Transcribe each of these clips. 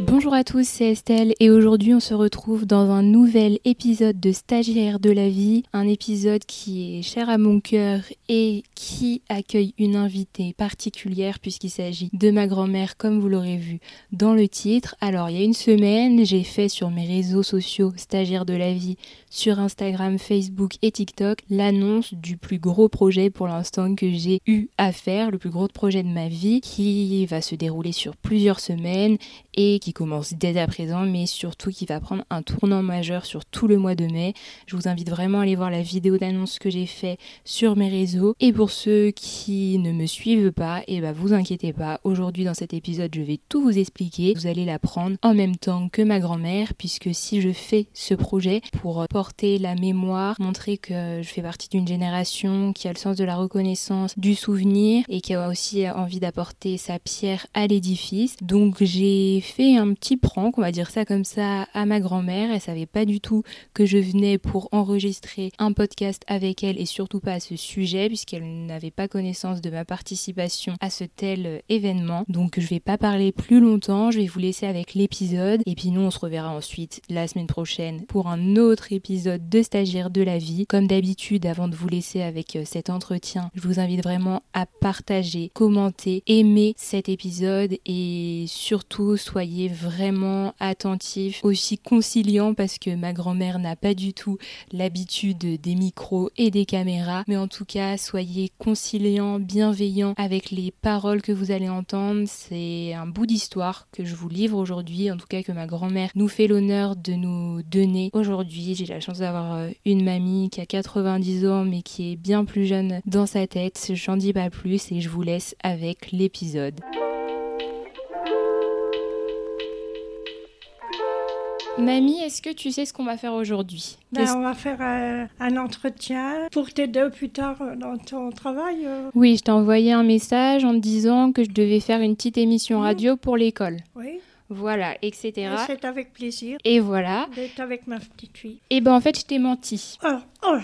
Bonjour à tous, c'est Estelle et aujourd'hui on se retrouve dans un nouvel épisode de Stagiaire de la vie, un épisode qui est cher à mon cœur et qui accueille une invitée particulière puisqu'il s'agit de ma grand-mère comme vous l'aurez vu dans le titre. Alors il y a une semaine j'ai fait sur mes réseaux sociaux Stagiaire de la vie sur Instagram, Facebook et TikTok l'annonce du plus gros projet pour l'instant que j'ai eu à faire, le plus gros projet de ma vie qui va se dérouler sur plusieurs semaines et qui commence dès à présent mais surtout qui va prendre un tournant majeur sur tout le mois de mai. Je vous invite vraiment à aller voir la vidéo d'annonce que j'ai fait sur mes réseaux et pour ceux qui ne me suivent pas, et eh ben vous inquiétez pas, aujourd'hui dans cet épisode je vais tout vous expliquer. Vous allez l'apprendre en même temps que ma grand-mère puisque si je fais ce projet pour la mémoire, montrer que je fais partie d'une génération qui a le sens de la reconnaissance, du souvenir et qui a aussi envie d'apporter sa pierre à l'édifice. Donc j'ai fait un petit prank, on va dire ça comme ça, à ma grand-mère. Elle savait pas du tout que je venais pour enregistrer un podcast avec elle et surtout pas à ce sujet puisqu'elle n'avait pas connaissance de ma participation à ce tel événement. Donc je vais pas parler plus longtemps, je vais vous laisser avec l'épisode et puis nous on se reverra ensuite la semaine prochaine pour un autre épisode épisode de Stagiaire de la vie. Comme d'habitude, avant de vous laisser avec euh, cet entretien, je vous invite vraiment à partager, commenter, aimer cet épisode et surtout soyez vraiment attentifs, aussi conciliants parce que ma grand-mère n'a pas du tout l'habitude des micros et des caméras. Mais en tout cas, soyez conciliants, bienveillants avec les paroles que vous allez entendre. C'est un bout d'histoire que je vous livre aujourd'hui, en tout cas que ma grand-mère nous fait l'honneur de nous donner aujourd'hui. J'ai la la chance d'avoir euh, une mamie qui a 90 ans mais qui est bien plus jeune dans sa tête. J'en dis pas plus et je vous laisse avec l'épisode. Mamie, est-ce que tu sais ce qu'on va faire aujourd'hui? Ben, On va faire euh, un, entretien pour t'aider plus tard euh, dans ton travail. Oui, je t'ai envoyé un message en te disant que je devais faire une petite émission radio pour l'école. Oui voilà, etc. C'est avec plaisir. Et voilà. D'être avec ma petite fille. Et ben en fait, je t'ai menti. Oh, oh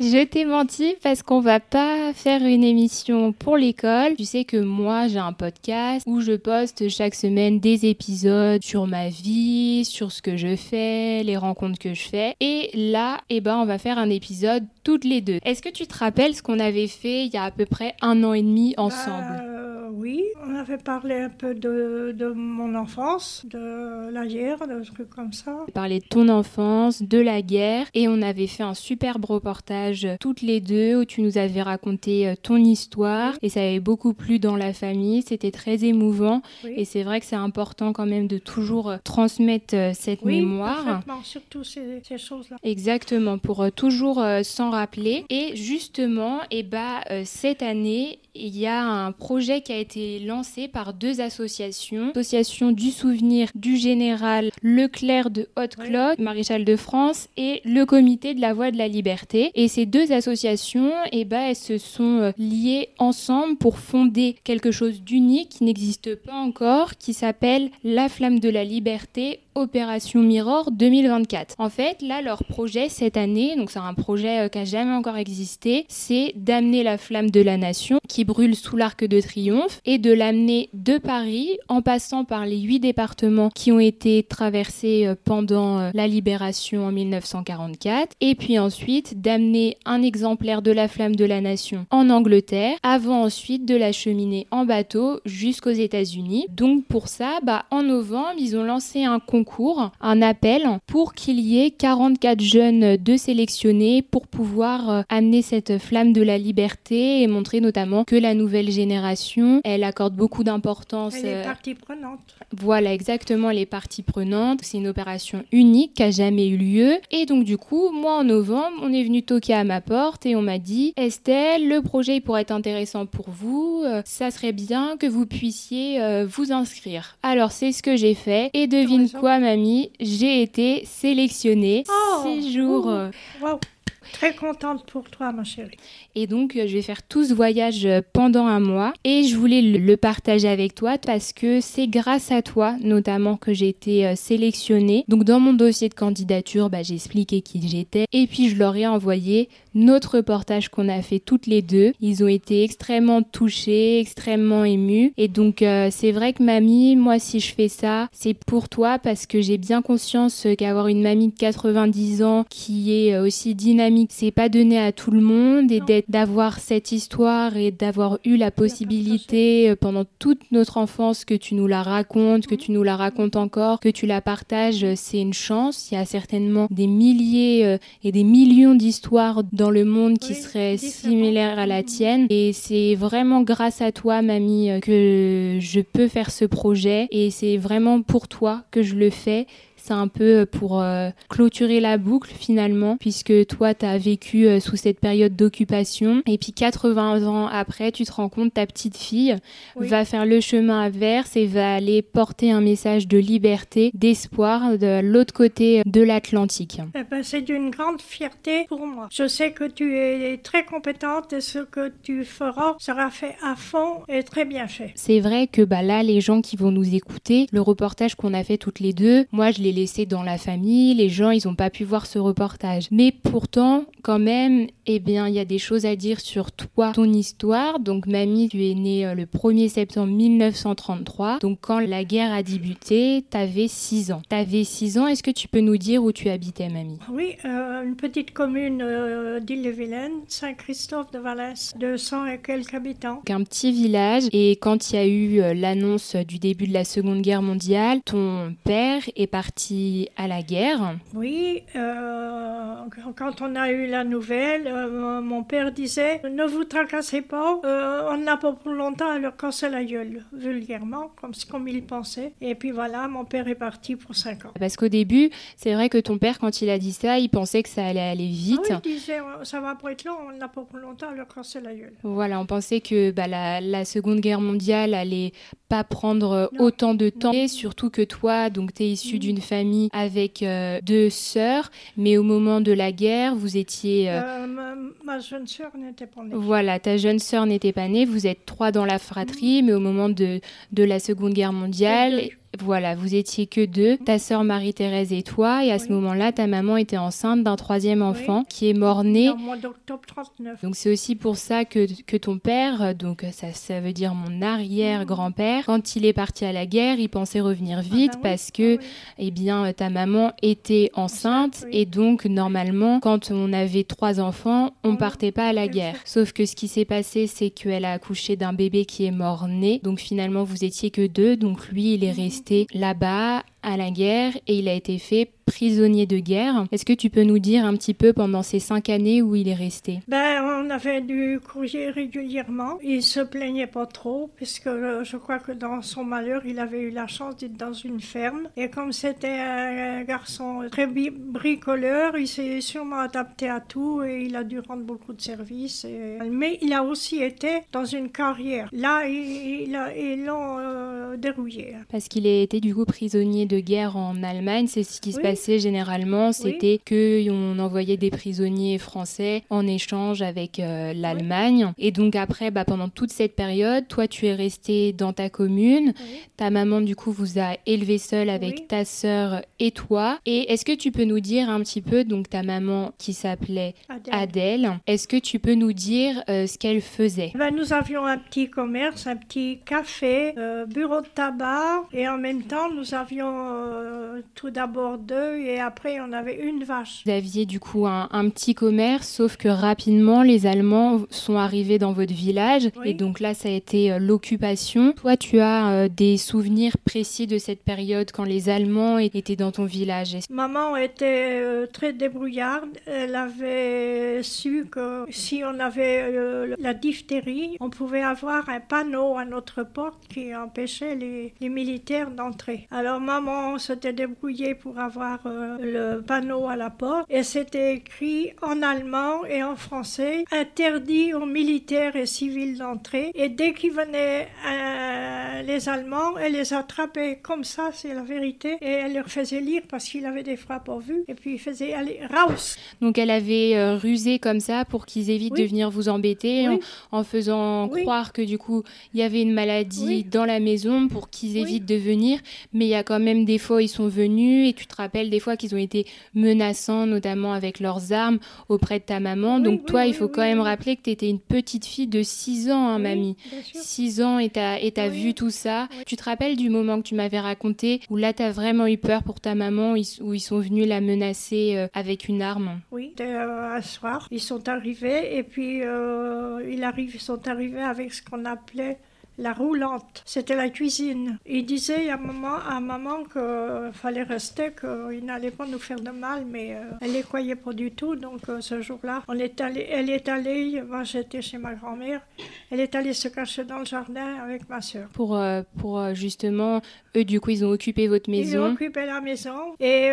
Je t'ai menti parce qu'on va pas faire une émission pour l'école. Tu sais que moi, j'ai un podcast où je poste chaque semaine des épisodes sur ma vie, sur ce que je fais, les rencontres que je fais. Et là, eh ben, on va faire un épisode toutes les deux. Est-ce que tu te rappelles ce qu'on avait fait il y a à peu près un an et demi ensemble? Euh, Oui, on avait parlé un peu de, de mon enfance, de la guerre, de trucs comme ça. On parlait de ton enfance, de la guerre, et on avait fait un superbe reportage toutes les deux où tu nous avais raconté euh, ton histoire, et ça avait beaucoup plu dans la famille, c'était très émouvant, et c'est vrai que c'est important quand même de toujours euh, transmettre euh, cette oui, mémoire. surtout ces, ces choses-là. Exactement, pour toujours s'en rappeler. Et justement, et eh bah, cette année, il y a un projet qui a été lancé par deux associations. L'association du souvenir du général Leclerc de Haute-Claude, maréchal de France, et le comité de la voie de la liberté. Et ces deux associations, eh ben, elles se sont euh, liées ensemble pour fonder quelque chose d'unique qui n'existe pas encore, qui s'appelle La Flamme de la Liberté Opération Mirror 2024. En fait, là, leur projet cette année, donc c'est un projet euh, qui a jamais encore existé, c'est d'amener la flamme de la nation qui brûle sous l'arc de triomphe et de l'amener de Paris en passant par les huit départements qui ont été traversés euh, pendant euh, la libération en 1944 et puis ensuite d'amener un exemplaire de la flamme de la nation en Angleterre avant ensuite de la cheminer en bateau jusqu'aux États-Unis. Donc pour ça, bah, en novembre, ils ont lancé un concours un appel pour qu'il y ait 44 jeunes de sélectionnés pour pouvoir euh, amener cette flamme de la liberté et montrer notamment que la nouvelle génération, elle accorde beaucoup d'importance. Les euh, parties prenantes. Voilà, exactement, les parties prenantes. C'est une opération unique qui a jamais eu lieu. Et donc, du coup, moi, en novembre, on est venu toquer à ma porte et on m'a dit Estelle, le projet pourrait être intéressant pour vous. Euh, ça serait bien que vous puissiez vous inscrire. Alors, c'est ce que j'ai fait. Et devine quoi, mamie, j'ai été sélectionnée. Oh, six jours. wow. Très contente pour toi, ma chérie. Et donc, je vais faire tout ce voyage pendant un mois et je voulais le partager avec toi parce que c'est grâce à toi, notamment, que j'ai été sélectionnée. Donc, dans mon dossier de candidature, bah, j'ai expliqué qui j'étais et puis je leur ai envoyé notre reportage qu'on a fait toutes les deux. Ils ont été extrêmement touchés, extrêmement émus. Et donc, euh, c'est vrai que mamie, moi, si je fais ça, c'est pour toi parce que j'ai bien conscience qu'avoir une mamie de 90 ans qui est euh, aussi dynamique, c'est pas donné à tout le monde et d'avoir cette histoire et d'avoir eu la possibilité euh, pendant toute notre enfance que tu nous la racontes, que tu nous la racontes encore, que tu la partages, c'est une chance. Il y a certainement des milliers et des millions d'histoires dans le monde qui seraient similaires à la tienne. Et c'est vraiment grâce à toi, mamie, que je peux faire ce projet. Et c'est vraiment pour toi que je le fais. C'est un peu euh, pour euh, clôturer la boucle finalement, puisque toi, tu as vécu euh, sous cette période d'occupation. Et puis 80 ans après, tu te rends compte, ta petite fille va faire le chemin inverse et va aller porter un message de liberté, d'espoir de l'autre côté de l'Atlantique. Eh ben, c'est d'une grande fierté pour moi. Je sais que tu es très compétente et ce que tu feras sera fait à fond et très bien fait. C'est vrai que bah, là, les gens qui vont nous écouter, le reportage qu'on a fait toutes les deux, moi, je l'ai laissé dans la famille, les gens, ils n'ont pas pu voir ce reportage. Mais pourtant, quand même, eh bien, il y a des choses à dire sur toi, ton histoire. Donc, mamie, tu es née euh, le 1er septembre 1933. Donc, quand la guerre a débuté, tu avais 6 ans. Tu avais 6 ans, est-ce que tu peux nous dire où tu habitais, mamie? Oui, euh, une petite commune euh, d'Ille-et-Vilaine, Saint-Christophe de Valès, 200 et quelques habitants. Un petit village. Et quand il y a eu l'annonce du début de la Seconde Guerre mondiale, ton père est parti à la guerre. Oui, euh, quand on a eu la nouvelle, euh, mon père disait Ne vous tracassez pas, euh, on n'a pas pour longtemps à leur casser la gueule, vulgairement, comme, comme il pensait. Et puis voilà, mon père est parti pour 5 ans. Parce qu'au début, c'est vrai que ton père, quand il a dit ça, il pensait que ça allait aller vite. Ah il disait Ça va pas être long, on n'a pas pour longtemps à leur casser la gueule. Voilà, on pensait que bah, la, la, Seconde Guerre mondiale allait pas prendre autant de temps. Et surtout que toi, donc tu es issu d'une famille avec euh, deux sœurs, mais au moment de la guerre, vous étiez... Euh, euh, ma, jeune sœur n'était pas née. Voilà, ta jeune sœur n'était pas née, vous êtes trois dans la fratrie, mhm. mais au moment de, de la Seconde Guerre mondiale... Voilà, vous étiez que deux, ta sœur Marie-Thérèse et toi, et à ce moment-là, ta maman était enceinte d'un troisième enfant qui est mort-né. Au mois d'octobre 39. Donc c'est aussi pour ça que, que ton père, donc ça, ça veut dire mon arrière-grand-père, quand il est parti à la guerre, il pensait revenir ah vite bah parce que, ah eh bien, ta maman était enceinte et donc normalement, quand on avait trois enfants, on partait pas à la guerre. Sauf que ce qui s'est passé, c'est qu'elle a accouché d'un bébé qui est mort-né, donc finalement vous étiez que deux, donc lui il est resté là-bas à la guerre et il a été fait prisonnier de guerre. Est-ce que tu peux nous dire un petit peu pendant ces cinq années où il est resté? Ben, on avait du courrier régulièrement. Il se plaignait pas trop, puisque euh, je crois que dans son malheur, il avait eu la chance d'être dans une ferme. Et comme c'était un garçon très bricoleur, il s'est sûrement adapté à tout et il a dû rendre beaucoup de services. Mais il a aussi été dans une carrière. Là, ils l'ont euh, dérouillé. Parce qu'il a été du coup prisonnier de guerre en Allemagne, c'est ce qui se passe généralement, c'était que qu'on envoyait des prisonniers français en échange avec euh, l'Allemagne. Et donc après, bah, pendant toute cette période, toi, tu es resté dans ta commune. Ta maman, du coup, vous a élevé seule avec ta sœur et toi. Et est-ce que tu peux nous dire un petit peu, donc ta maman qui s'appelait Adèle, est-ce que tu peux nous dire euh, ce qu'elle faisait? Ben, Nous avions un petit commerce, un petit café, euh, bureau de tabac, et en même temps, nous avions no tout d'abord deux et après on avait une vache. Vous aviez du coup un, petit commerce, sauf que rapidement les Allemands sont arrivés dans votre village et donc là ça a été euh, l'occupation. Toi tu as euh, des souvenirs précis de cette période quand les Allemands étaient dans ton village? Maman était euh, très débrouillarde. Elle avait su que si on avait la diphtérie, on pouvait avoir un panneau à notre porte qui empêchait les, les militaires d'entrer. Alors maman s'était débrouillée pour avoir euh, le panneau à la porte. Et c'était écrit en allemand et en français interdit aux militaires et civils d'entrer. Et dès qu'il venait un ben, les Allemands, elle les attrapait comme ça, c'est la vérité, et elle leur faisait lire parce qu'il avait des frappes en vue, et puis il faisait aller raus. Donc elle avait euh, rusé comme ça pour qu'ils évitent de venir vous embêter en, faisant croire que du coup il y avait une maladie dans la maison pour qu'ils évitent de venir, mais il y a quand même des fois ils sont venus et tu te rappelles des fois qu'ils ont été menaçants, notamment avec leurs armes auprès de ta maman. Donc toi, il faut quand même rappeler que tu étais une petite fille de 6 ans, hein, mamie. 6 ans et tu as, vu tout ça. Tu te rappelles du moment que tu m'avais raconté où là, tu as vraiment eu peur pour ta maman, où ils sont venus la menacer euh, avec une arme? Oui, euh, un soir. Ils sont arrivés et puis euh, ils, arrivent, ils sont arrivés avec ce qu'on appelait la roulante. C'était la cuisine. Il disait à maman, à maman qu'il fallait rester, qu'il n'allait pas nous faire de mal, mais euh, elle les croyait pas du tout. Donc euh, ce jour-là, elle est allée, moi j'étais chez ma grand-mère, elle est allée se cacher dans le jardin avec ma soeur. Pour, euh, pour justement, eux du coup, ils ont occupé votre maison. Ils ont occupé la maison. Et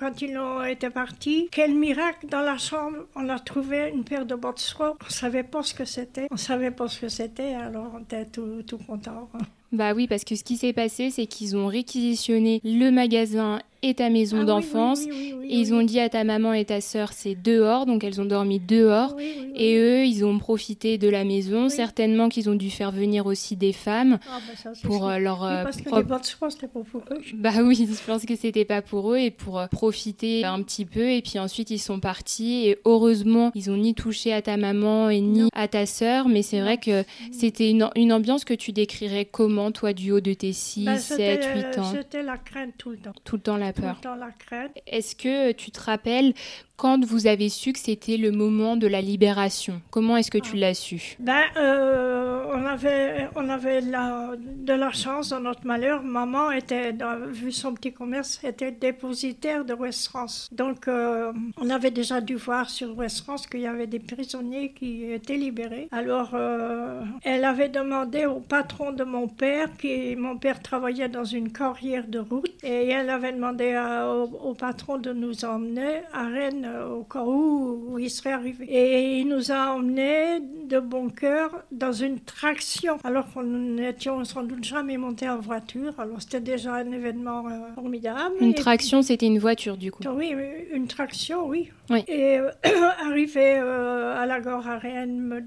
quand ils ont été partis, quel miracle dans la chambre, on a trouvé une paire de bottes soie. On savait pas ce que c'était. On savait pas ce que c'était, alors on était tout tout, content. Bah oui, parce que ce qui s'est passé, c'est qu'ils ont réquisitionné le magasin et ta maison ah d'enfance. et ils ont dit à ta maman et ta sœur, c'est dehors, donc elles ont dormi dehors. et eux, ils ont profité de la maison. Certainement qu'ils ont dû faire venir aussi des femmes ah, bah pour euh, leur. Euh, parce que les c'était pas pour eux. Bah oui, je pense que c'était pas pour eux et pour euh, profiter un petit peu. Et puis ensuite, ils sont partis. Et heureusement, ils ont ni touché à ta maman et ni à ta sœur. Mais c'est vrai que c'était une, une, ambiance que tu décrirais comment, toi, du haut de tes 6, 7, 8 ans? C'était la crainte tout le temps. Tout le temps la dans la crête. Est-ce que tu te rappelles quand vous avez su que c'était le moment de la libération? Comment est-ce que tu ah. l'as su? Ben, euh, on avait, on avait la, de la chance dans notre malheur. Maman était, vu son petit commerce, était dépositaire de West France. Donc, euh, on avait déjà dû voir sur West France qu'il y avait des prisonniers qui étaient libérés. Alors, euh, elle avait demandé au patron de mon père, qui mon père travaillait dans une carrière de route, et elle avait demandé au, au patron de nous emmener à Rennes euh, au cas où, il serait arrivé. Et il nous a emmenés de bon cœur dans une traction, alors qu'on n'étions sans doute jamais montés en voiture. Alors c'était déjà un événement euh, formidable. Une traction, c'était une voiture du coup Oui, une traction, oui. Et euh, arrivé à la gare à Rennes,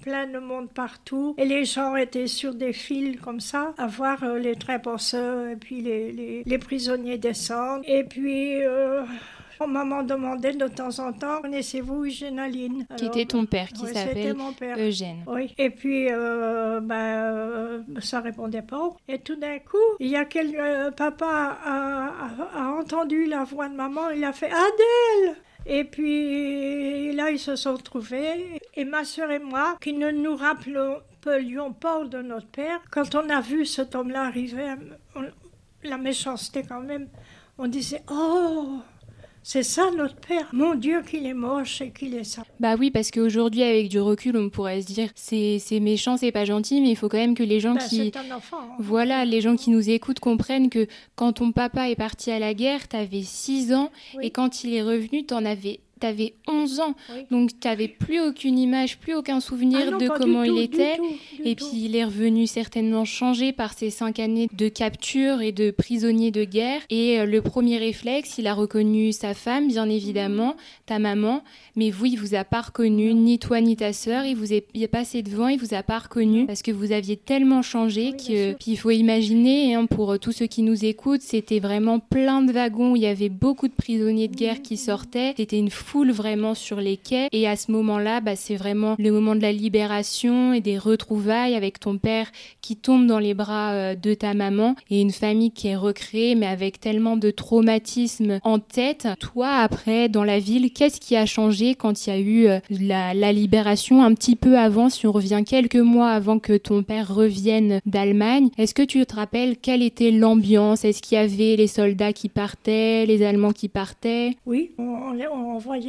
plein de monde partout. Et les gens étaient sur des fils comme ça, à voir les trains passer, et puis les, les, les prisonniers descendre. Et puis... Maman demandait de temps en temps, connaissez-vous Eugène Aline Qui était ton père, qui s'appelle Eugène. Oui. Et puis, euh, ben, euh, ça répondait pas. Et tout d'un coup, il y a quel euh, papa a, entendu la voix de maman, il a fait Adèle et puis là, ils se sont trouvés. Et ma soeur et moi, qui ne nous rappelions pas de notre père, quand on a vu cet homme-là arriver, la méchanceté quand même, on disait Oh c'est ça notre père. Mon Dieu, qu'il est moche et qu'il est ça. Bah oui, parce qu'aujourd'hui, avec du recul, on pourrait se dire c'est, c'est méchant, c'est pas gentil, mais il faut quand même que les gens bah, qui. C'est un enfant. Hein. Voilà, les gens qui nous écoutent comprennent que quand ton papa est parti à la guerre, t'avais 6 ans, et quand il est revenu, t'en avais tu avais 11 ans, donc tu n'avais plus aucune image, plus aucun souvenir ah de comment il était. et puis il est revenu certainement changé par ces cinq années de capture et de prisonnier de guerre. Et euh, le premier réflexe, il a reconnu sa femme, bien évidemment, ta maman, mais vous, il vous a pas reconnu, ni toi ni ta sœur, il vous est, passé devant, il vous a pas reconnu. Parce que vous aviez tellement changé que puis il faut imaginer hein, pour euh, tous ceux qui nous écoutent, c'était vraiment plein de wagons. Où il y avait beaucoup de prisonniers de guerre qui sortaient. C'était une foule vraiment sur les quais. Et à ce moment-là, bah, c'est vraiment le moment de la libération et des retrouvailles avec ton père qui tombe dans les bras euh, de ta maman et une famille qui est recréée, mais avec tellement de traumatismes en tête. Toi, après, dans la ville, qu'est-ce qui a changé quand il y a eu euh, la, libération un petit peu avant, si on revient quelques mois avant que ton père revienne d'Allemagne? Est-ce que tu te rappelles quelle était l'ambiance? Est-ce qu'il y avait les soldats qui partaient, les Allemands qui partaient? Oui, on, on voyait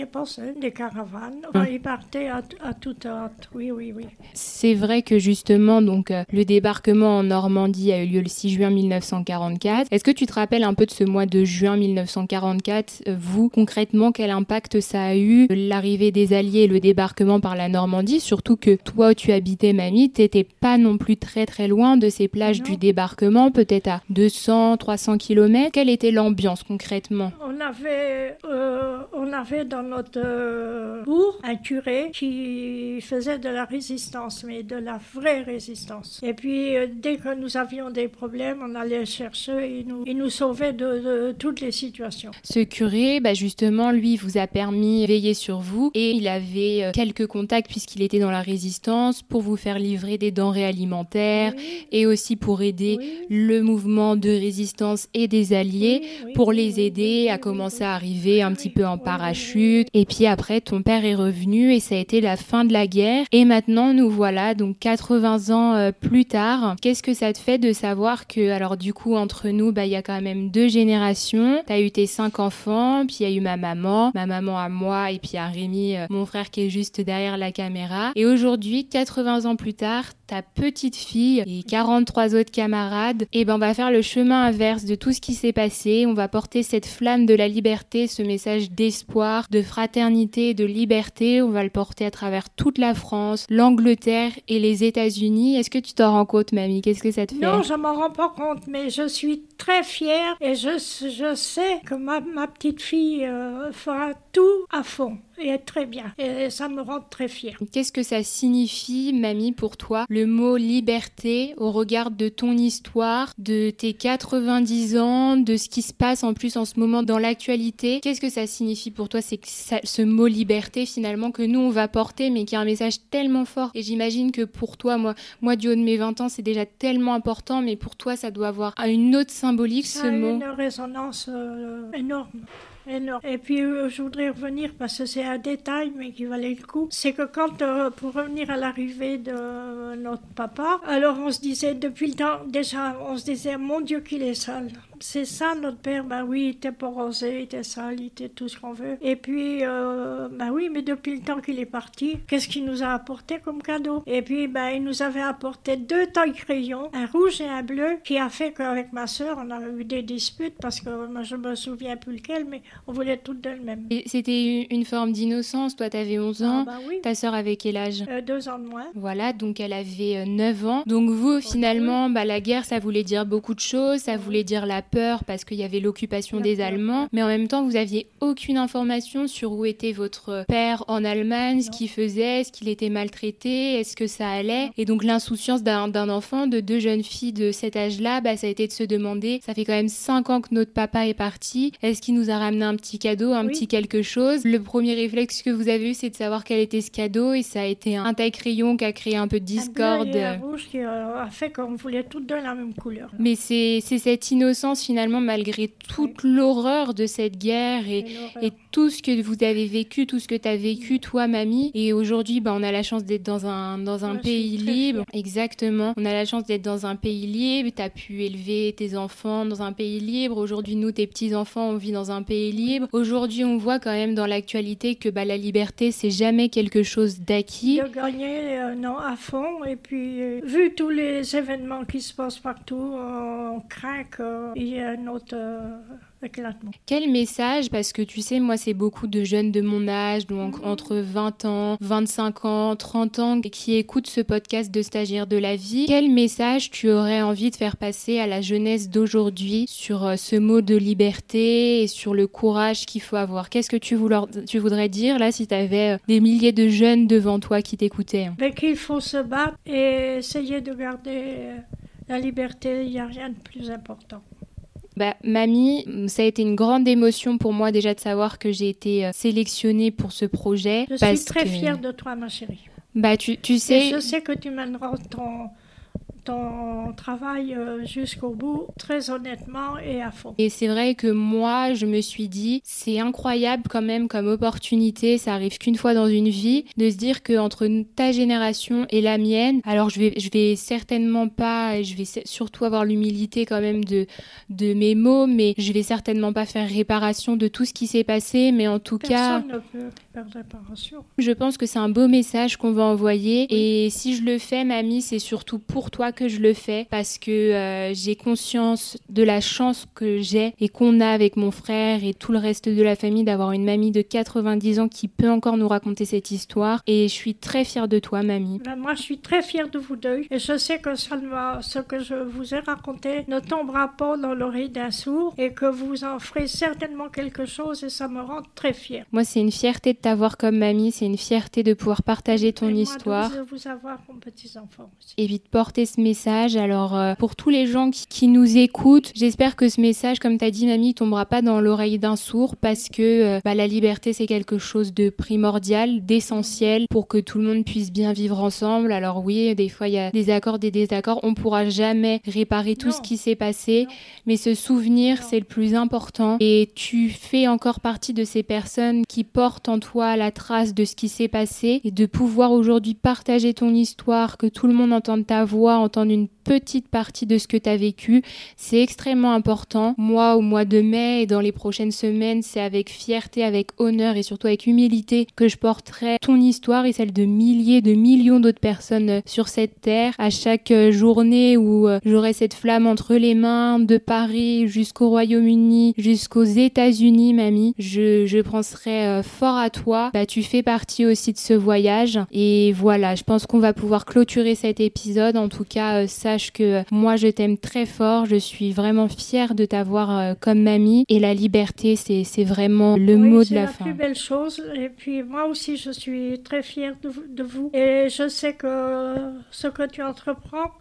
des caravanes. Hum. Ils partaient à, à toute hâte. Oui, oui, oui. C'est vrai que justement, donc, euh, le débarquement en Normandie a eu lieu le 6 juin 1944. Est-ce que tu te rappelles un peu de ce mois de juin 1944 euh, Vous, concrètement, quel impact ça a eu l'arrivée des Alliés et le débarquement par la Normandie? Surtout que toi, où tu habitais, mamie, t'étais pas non plus très très loin de ces plages du débarquement, peut-être à 200, 300 km. Quelle était l'ambiance concrètement? On avait, euh, on avait dans notre euh, bourg un curé qui faisait de la résistance, mais de la vraie résistance. Et puis, euh, dès que nous avions des problèmes, on allait chercher et nous, il nous sauvait de, toutes les situations. Ce curé, bah justement, lui, vous a permis de veiller sur vous et il avait quelques contacts puisqu'il était dans la résistance pour vous faire livrer des denrées alimentaires et aussi pour aider le mouvement de résistance et des alliés pour les aider à commencer à arriver un petit peu en parachute. Et puis après, ton père est revenu et ça a été la fin de la guerre. Et maintenant, nous voilà donc 80 ans euh, plus tard. Qu'est-ce que ça te fait de savoir que, alors du coup, entre nous, bah, il y a quand même deux générations. T'as eu tes cinq enfants, puis il y a eu ma maman, ma maman à moi, et puis à Rémi, euh, mon frère qui est juste derrière la caméra. Et aujourd'hui, 80 ans plus tard, ta petite fille et 43 autres camarades, et eh ben on va faire le chemin inverse de tout ce qui s'est passé. On va porter cette flamme de la liberté, ce message d'espoir, de fraternité, de liberté. On va le porter à travers toute la France, l'Angleterre et les États-Unis. Est-ce que tu t'en rends compte, mamie? Qu'est-ce que ça te fait? Non, je m'en rends pas compte, mais je suis très fière et je, je sais que ma, ma petite fille euh, fera tout à fond et très bien. Et ça me rend très fière. Qu'est-ce que ça signifie, mamie, pour toi, le mot liberté au regard de ton histoire, de tes 90 ans, de ce qui se passe en plus en ce moment dans l'actualité? Qu'est-ce que ça signifie pour toi, c'est ce mot liberté finalement que nous on va porter, mais qui a un message tellement fort? Et j'imagine que pour toi, moi, moi du haut de mes 20 ans, c'est déjà tellement important, mais pour toi, ça doit avoir une autre symbolique ce mot. Une résonance euh, énorme. Et puis euh, je voudrais revenir parce que c'est un détail mais qui valait le coup. C'est que quand, euh, pour revenir à l'arrivée de notre papa, alors on se disait depuis le temps, déjà on se disait mon Dieu qu'il est sale c'est ça notre père. Ben oui, il était pas rosé, il était sale, il était tout ce qu'on veut. Et puis, euh, ben oui, mais depuis le temps qu'il est parti, qu'est-ce qu'il nous a apporté comme cadeau? Et puis, ben il nous avait apporté deux tailles crayons, un rouge et un bleu, qui a fait qu'avec ma sœur, on avait eu des disputes parce que moi je me souviens plus lequel, mais on voulait toutes deux le même. C'était une forme d'innocence. Toi, tu avais 11 ans. Ah, ben Ta sœur avait quel âge? Euh, Deux ans de moins. Voilà, donc elle avait 9 euh, ans. Donc vous, finalement, bah, la guerre, ça voulait dire beaucoup de choses. Ça voulait dire la peur parce qu'il y avait l'occupation des Allemands, mais en même temps, vous aviez aucune information sur où était votre père en Allemagne, ce qu'il faisait, est-ce qu'il était maltraité, est-ce que ça allait? Et donc l'insouciance d'un enfant, de deux jeunes filles de cet âge-là, bah, ça a été de se demander, ça fait quand même cinq ans que notre papa est parti, est-ce qu'il nous a ramené un petit cadeau, un petit quelque chose Le premier réflexe que vous avez eu, c'est de savoir quel était ce cadeau, et ça a été un taille-crayon qui a créé un peu de discorde. Un rouge qui a fait qu'on voulait toutes deux la même couleur. Mais c'est cette innocence finalement malgré toute l'horreur de cette guerre et, et, tout ce que vous avez vécu, tout ce que tu as vécu, toi, mamie. Et aujourd'hui, bah, on a la chance d'être dans un, dans un pays libre. Exactement. On a la chance d'être dans un pays libre. Tu as pu élever tes enfants dans un pays libre. Aujourd'hui, nous, tes petits-enfants, on vit dans un pays libre. Aujourd'hui, on voit quand même dans l'actualité que bah, la liberté, c'est jamais quelque chose d'acquis. De gagner, euh, non, à fond. Et puis, euh, vu tous les événements qui se passent partout, on craint qu'il y ait notre euh, Quel message, parce que tu sais, moi, c'est beaucoup de jeunes de mon âge, donc mhm. entre 20 ans, 25 ans, 30 ans, qui écoutent ce podcast de stagiaires de la vie. Quel message tu aurais envie de faire passer à la jeunesse d'aujourd'hui sur euh, ce mot de liberté et sur le courage qu'il faut avoir? Qu'est-ce que tu, tu, voudrais dire là si tu avais euh, des milliers de jeunes devant toi qui t'écoutaient? Qu'il faut se battre et essayer de garder la liberté, il n'y a rien de plus important. Bah, mamie, ça a été une grande émotion pour moi déjà de savoir que j'ai été euh, sélectionnée pour ce projet. Je suis très fière de toi, ma chérie. Bah, tu, tu sais. je sais que tu mèneras ton, ton travail euh, jusqu'au bout, très honnêtement et à fond. Et c'est vrai que moi, je me suis dit, c'est incroyable quand même comme opportunité, ça arrive qu'une fois dans une vie, de se dire que entre ta génération et la mienne, alors je vais, je vais certainement pas, je vais surtout avoir l'humilité quand même de, de mes mots, mais je vais certainement pas faire réparation de tout ce qui s'est passé, mais en tout cas, je pense que c'est un beau message qu'on va envoyer. Et si je le fais, mamie, c'est surtout pour toi que je le fais parce que euh, j'ai conscience de la chance que j'ai et qu'on a avec mon frère et tout le reste de la famille d'avoir une mamie de 90 ans qui peut encore nous raconter cette histoire. Et je suis très fière de toi, mamie. Ben, moi, je suis très fière de vous deux. Et je sais que ce que je vous ai raconté ne tombera pas dans l'oreille d'un sourd et que vous en ferez certainement quelque chose et ça me rend très fière. Moi, c'est une fierté de t'avoir comme mamie. C'est une fierté de pouvoir partager ton histoire. De vous avoir aussi. Et vite porter ce message. Alors, euh, pour tous les gens qui, nous écoutent, j'espère que ce message, comme tu as dit, mamie, tombera pas dans l'oreille d'un sourd parce que euh, bah, la liberté, c'est quelque chose de primordial, d'essentiel pour que tout le monde puisse bien vivre ensemble. Alors, oui, des fois, il y a des accords, des désaccords. On pourra jamais réparer tout ce qui s'est passé, mais ce souvenir, c'est le plus important. Et tu fais encore partie de ces personnes qui portent en toi la trace de ce qui s'est passé et de pouvoir aujourd'hui partager ton histoire, que tout le monde entende ta voix, entende une petite partie de ce que tu as vécu, c'est extrêmement important. Moi, au mois de mai et dans les prochaines semaines, c'est avec fierté, avec honneur et surtout avec humilité que je porterai ton histoire et celle de milliers, de millions d'autres personnes sur cette terre. À chaque journée où euh, j'aurai cette flamme entre les mains, de Paris jusqu'au Royaume-Uni, jusqu'aux États-Unis, mamie, je, je penserai euh, fort à toi. Bah, tu fais partie aussi de ce voyage. Et voilà, je pense qu'on va pouvoir clôturer cet épisode. En tout cas, euh, que moi, je t'aime très fort. Je suis vraiment fière de t'avoir euh, comme mamie. Et la liberté, c'est, c'est vraiment le mot de la, fin. C'est la plus belle chose. Et puis moi aussi, je suis très fière de, de vous. Et je sais que ce que tu entreprends,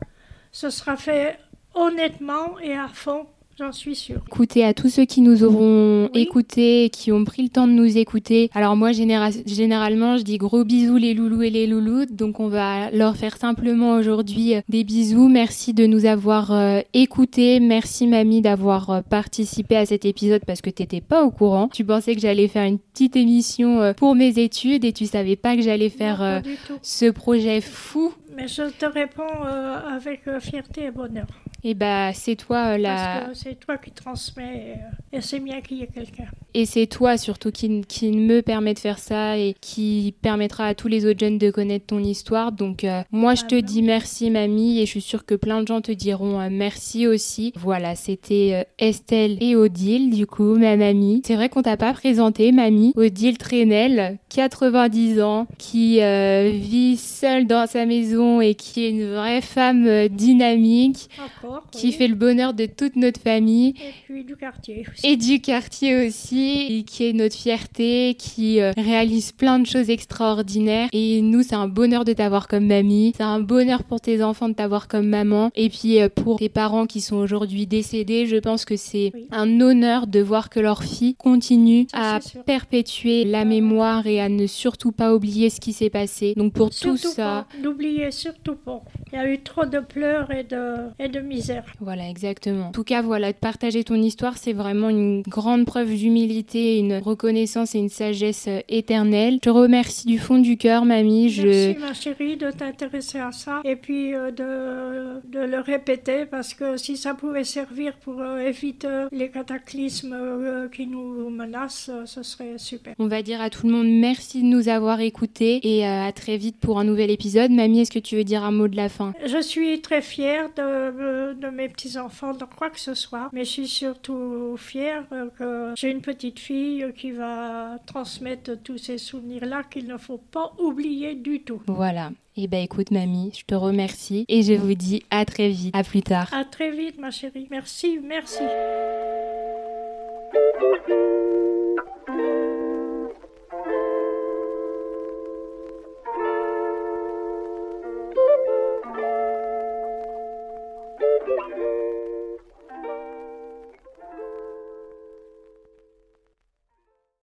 ce sera fait honnêtement et à fond J'en suis sûre. Écoutez à tous ceux qui nous auront écoutés, qui ont pris le temps de nous écouter. Alors moi, généralement, je dis gros bisous les loulous et les louloutes. Donc on va leur faire simplement aujourd'hui euh, des bisous. Merci de nous avoir euh, écoutés. Merci mamie d'avoir euh, participé à cet épisode parce que t'étais pas au courant. Tu pensais que j'allais faire une petite émission pour mes études et tu savais pas que j'allais faire ce projet fou. Mais je te réponds avec fierté et bonheur. Et eh bah, c'est toi euh, la. Parce que c'est toi qui transmets euh, et c'est bien qu'il y ait quelqu'un. Et c'est toi surtout qui, qui, me permet de faire ça et qui permettra à tous les autres jeunes de connaître ton histoire. Donc, euh, moi, je te ah, dis merci, mamie, et je suis sûre que plein de gens te diront merci aussi. Voilà, c'était Estelle et Odile, du coup, ma mamie. C'est vrai qu'on t'a pas présenté, mamie. Odile Trenel, 90 ans, qui vit seule dans sa maison et qui est une vraie femme dynamique qui fait le bonheur de toute notre famille. Et puis du quartier aussi. Et du quartier aussi, et qui est notre fierté, qui euh, réalise plein de choses extraordinaires. Et nous, c'est un bonheur de t'avoir comme mamie. C'est un bonheur pour tes enfants de t'avoir comme maman. Et puis euh, pour tes parents qui sont aujourd'hui décédés, je pense que c'est un honneur de voir que leur fille continue à perpétuer la mémoire et à ne surtout pas oublier ce qui s'est passé. Donc pour tout ça... N'oubliez surtout pas. Il y a eu trop de pleurs et de, et de misère. Voilà, exactement. En tout cas, voilà, de partager ton histoire, c'est vraiment une grande preuve d'humilité, une reconnaissance et une sagesse euh, éternelle. Je te remercie du fond du cœur, mamie. Je... Merci, ma chérie, de t'intéresser à ça et puis euh, de, de, le répéter parce que si ça pouvait servir pour euh, éviter les cataclysmes qui nous menacent, ce serait super. On va dire à tout le monde merci de nous avoir écoutés et à très vite pour un nouvel épisode. Mamie, est-ce que tu veux dire un mot de la fin? Je suis très fière de de, mes petits-enfants dans quoi que ce soit, mais je suis surtout fière que j'ai une petite fille qui va transmettre tous ces souvenirs-là qu'il ne faut pas oublier du tout. Voilà. Eh ben écoute mamie, je te remercie et je vous dis à très vite, à plus tard. À très vite ma chérie. Merci, merci.